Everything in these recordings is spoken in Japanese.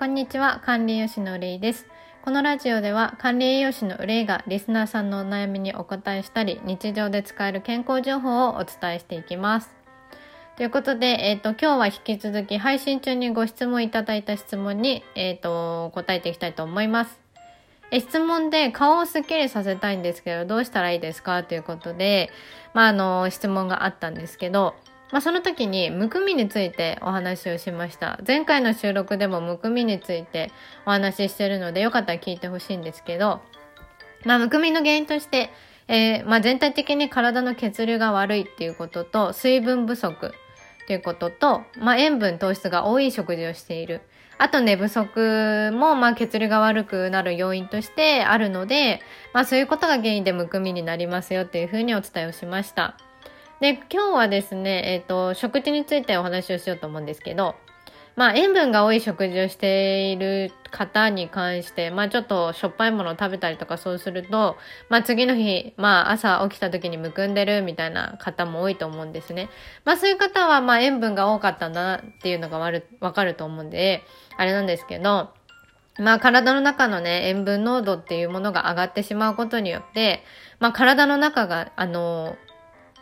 こんにちは、管理栄養士のうれいです。このラジオでは管理栄養士のうれいがリスナーさんのお悩みにお答えしたり、日常で使える健康情報をお伝えしていきます。ということで、えっ、ー、と、今日は引き続き配信中にご質問いただいた質問に、えっ、ー、と、答えていきたいと思います。え質問で顔をスッキリさせたいんですけど、どうしたらいいですか？ということで、まあ、あの、質問があったんですけど、まあ、その時にむくみについてお話をしました。前回の収録でもむくみについてお話ししてるのでよかったら聞いてほしいんですけど、まあ、むくみの原因として、えー、まあ、全体的に体の血流が悪いっていうことと、水分不足っていうことと、まあ、塩分糖質が多い食事をしている。あと寝不足も、まあ、血流が悪くなる要因としてあるので、まあ、そういうことが原因でむくみになりますよっていうふうにお伝えをしました。で、今日はですね、えっ、ー、と、食事についてお話をしようと思うんですけど、まあ、塩分が多い食事をしている方に関して、まあ、ちょっとしょっぱいものを食べたりとかそうすると、まあ、次の日、まあ、朝起きた時にむくんでるみたいな方も多いと思うんですね。まあ、そういう方は、まあ、塩分が多かったんだなっていうのがわる、わかると思うんで、あれなんですけど、まあ体の中のね、塩分濃度っていうものが上がってしまうことによって、まあ体の中が、あの、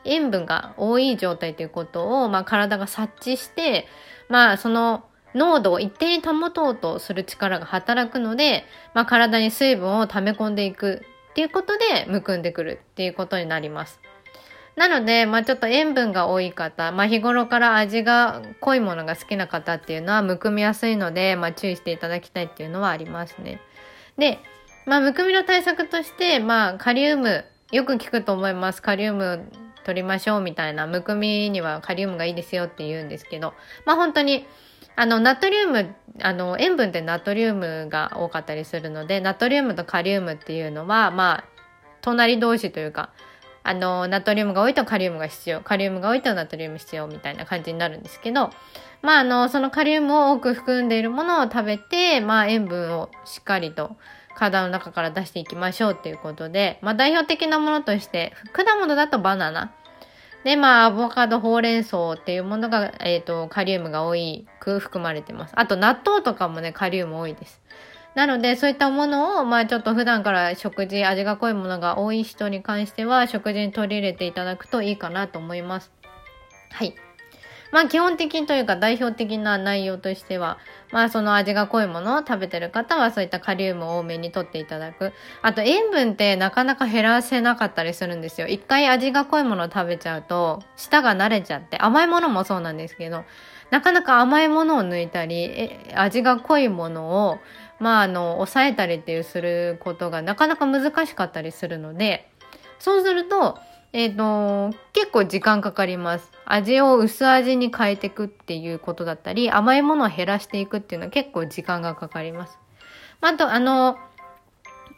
塩分が多い状態ということを、まあ、体が察知して、まあ、その濃度を一定に保とうとする力が働くので、まあ、体に水分を溜め込んでいくっていうことで、むくんでくるっていうことになります。なので、まあちょっと塩分が多い方、まあ日頃から味が濃いものが好きな方っていうのはむくみやすいので、まあ注意していただきたいっていうのはありますね。で、まあむくみの対策として、まあカリウム、よく聞くと思います。カリウム取りましょうみたいな、むくみにはカリウムがいいですよって言うんですけど、まあ本当に、あの、ナトリウム、あの、塩分ってナトリウムが多かったりするので、ナトリウムとカリウムっていうのは、まあ、隣同士というか、あの、ナトリウムが多いとカリウムが必要、カリウムが多いとナトリウム必要みたいな感じになるんですけど、まあ、あの、そのカリウムを多く含んでいるものを食べて、まあ、塩分をしっかりと体の中から出していきましょうっていうことで、まあ、代表的なものとして、果物だとバナナ。で、まあ、アボカド、ほうれん草っていうものが、えっ、ー、と、カリウムが多く含まれてます。あと、納豆とかもね、カリウム多いです。なので、そういったものを、まあ、ちょっと普段から食事、味が濃いものが多い人に関しては、食事に取り入れていただくといいかなと思います。はい。まあ基本的というか代表的な内容としては、まあその味が濃いものを食べてる方はそういったカリウムを多めにとっていただく。あと塩分ってなかなか減らせなかったりするんですよ。一回味が濃いものを食べちゃうと、舌が慣れちゃって、甘いものもそうなんですけど、なかなか甘いものを抜いたり、味が濃いものを、まああの、抑えたりっていうすることがなかなか難しかったりするので、そうすると、えっ、ー、と、結構時間かかります。味を薄味に変えていくっていうことだったり、甘いものを減らしていくっていうのは結構時間がかかります。あと、あの、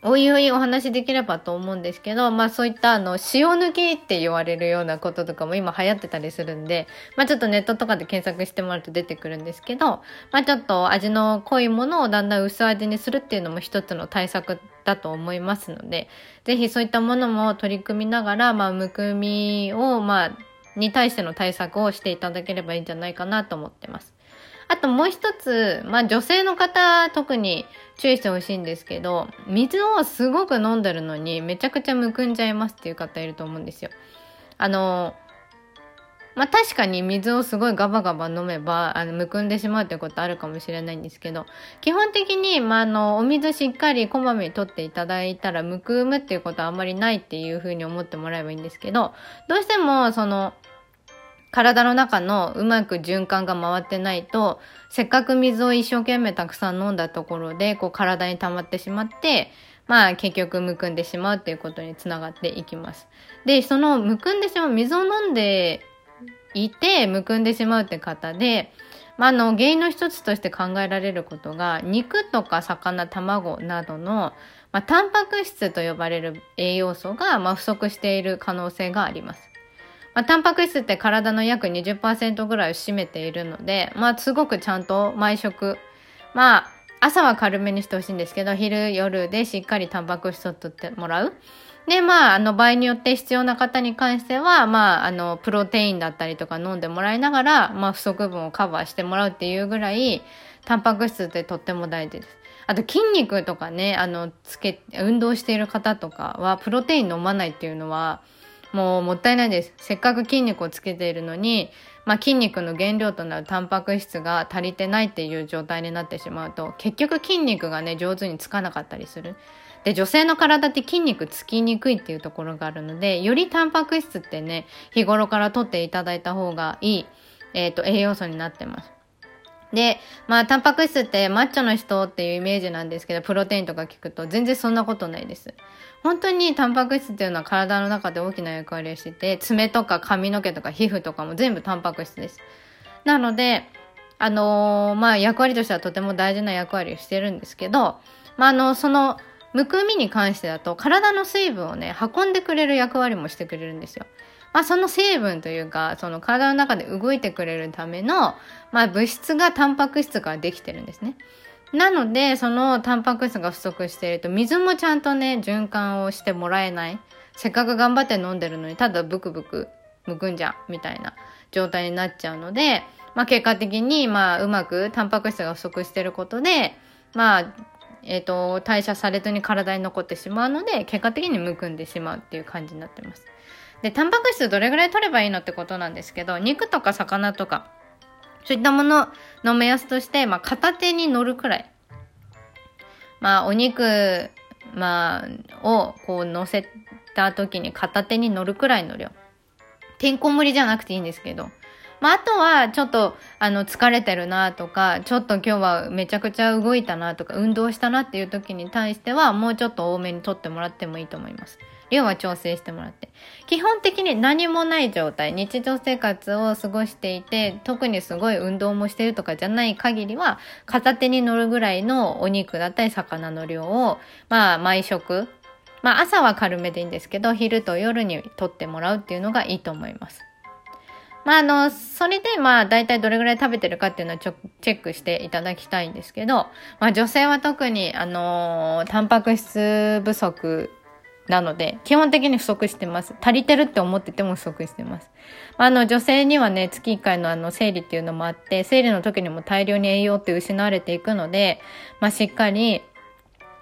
おいおいお話できればと思うんですけど、まあそういったあの、塩抜きって言われるようなこととかも今流行ってたりするんで、まあちょっとネットとかで検索してもらうと出てくるんですけど、まあちょっと味の濃いものをだんだん薄味にするっていうのも一つの対策だと思いますので、ぜひそういったものも取り組みながら、まあむくみを、まあ、に対しての対策をしていただければいいんじゃないかなと思ってます。あともう一つ、まあ女性の方特に注意してほしいんですけど、水をすごく飲んでるのにめちゃくちゃむくんじゃいますっていう方いると思うんですよ。あの、まあ確かに水をすごいガバガバ飲めば、あの、むくんでしまうってことあるかもしれないんですけど、基本的に、まああの、お水しっかりこまめにとっていただいたら、むくむっていうことはあんまりないっていうふうに思ってもらえばいいんですけど、どうしても、その、体の中のうまく循環が回ってないと、せっかく水を一生懸命たくさん飲んだところで、こう体に溜まってしまって、まあ結局むくんでしまうっていうことにつながっていきます。で、そのむくんでしまう、水を飲んでいてむくんでしまうって方で、まあ、あの原因の一つとして考えられることが肉とか魚卵などの、まあ、タンパク質と呼ばれる栄養素が、まあ、不足している可能性があります。まあ、タンパク質って体の約20%ぐらいを占めているので、まあ、すごくちゃんと毎食、まあ、朝は軽めにしてほしいんですけど、昼、夜でしっかりタンパク質を取ってもらう。で、まあ、あの、場合によって必要な方に関しては、まあ、あの、プロテインだったりとか飲んでもらいながら、まあ、不足分をカバーしてもらうっていうぐらい、タンパク質ってとっても大事です。あと筋肉とかね、あの、つけ、運動している方とかは、プロテイン飲まないっていうのは、もうもったいないです。せっかく筋肉をつけているのに、まあ、筋肉の原料となるタンパク質が足りてないっていう状態になってしまうと、結局筋肉がね、上手につかなかったりする。で、女性の体って筋肉つきにくいっていうところがあるので、よりタンパク質ってね、日頃から取っていただいた方がいい、えっ、ー、と、栄養素になってます。で、まあ、タンパク質ってマッチョの人っていうイメージなんですけど、プロテインとか聞くと全然そんなことないです。本当にタンパク質っていうのは体の中で大きな役割をしてて、爪とか髪の毛とか皮膚とかも全部タンパク質です。なので、あのー、まあ、役割としてはとても大事な役割をしてるんですけど、まあ、あの、その、むくみに関してだと、体の水分をね、運んでくれる役割もしてくれるんですよ。まあ、その成分というか、その体の中で動いてくれるための、まあ、物質がタンパク質からできてるんですね。なので、そのタンパク質が不足していると、水もちゃんとね、循環をしてもらえない。せっかく頑張って飲んでるのに、ただブクブクむくんじゃん、みたいな状態になっちゃうので、まあ結果的に、まあうまくタンパク質が不足していることで、まあ、えっ、ー、と、代謝されずに体に残ってしまうので、結果的にむくんでしまうっていう感じになってます。で、タンパク質どれぐらい取ればいいのってことなんですけど、肉とか魚とか、そういったものの目安として、まあ、片手に乗るくらい。まあ、お肉、まあ、をこう乗せた時に片手に乗るくらいの量。てんこ盛りじゃなくていいんですけど。まあ、あとは、ちょっと、あの、疲れてるなとか、ちょっと今日はめちゃくちゃ動いたなとか、運動したなっていう時に対しては、もうちょっと多めに取ってもらってもいいと思います。量は調整してもらって。基本的に何もない状態、日常生活を過ごしていて、特にすごい運動もしてるとかじゃない限りは、片手に乗るぐらいのお肉だったり魚の量を、まあ、毎食、まあ、朝は軽めでいいんですけど、昼と夜に取ってもらうっていうのがいいと思います。まあ、あの、それで、まあ、大体どれぐらい食べてるかっていうのをチェックしていただきたいんですけど、まあ、女性は特に、あのー、タンパク質不足なので、基本的に不足してます。足りてるって思ってても不足してます。あの、女性にはね、月1回のあの、生理っていうのもあって、生理の時にも大量に栄養って失われていくので、まあ、しっかり、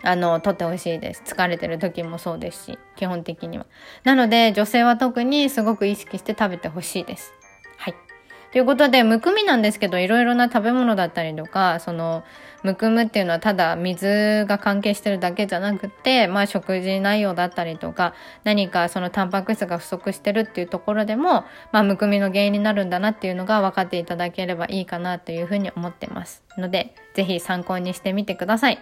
あの、取ってほしいです。疲れてる時もそうですし、基本的には。なので、女性は特にすごく意識して食べてほしいです。はい。ということで、むくみなんですけど、いろいろな食べ物だったりとか、その、むくむっていうのはただ水が関係してるだけじゃなくて、まあ食事内容だったりとか、何かそのタンパク質が不足してるっていうところでも、まあむくみの原因になるんだなっていうのが分かっていただければいいかなというふうに思ってます。ので、ぜひ参考にしてみてください。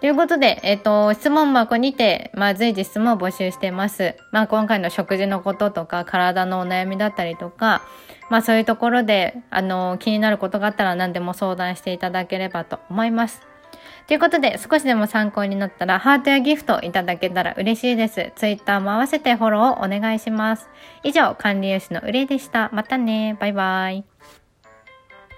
ということで、えっ、ー、と、質問箱にて、まあ、随時質問を募集してます。まあ、今回の食事のこととか、体のお悩みだったりとか、まあ、そういうところで、あの、気になることがあったら何でも相談していただければと思います。ということで、少しでも参考になったら、ハートやギフトいただけたら嬉しいです。ツイッターも合わせてフォローをお願いします。以上、管理栄養士のうれでした。またね。バイバイ。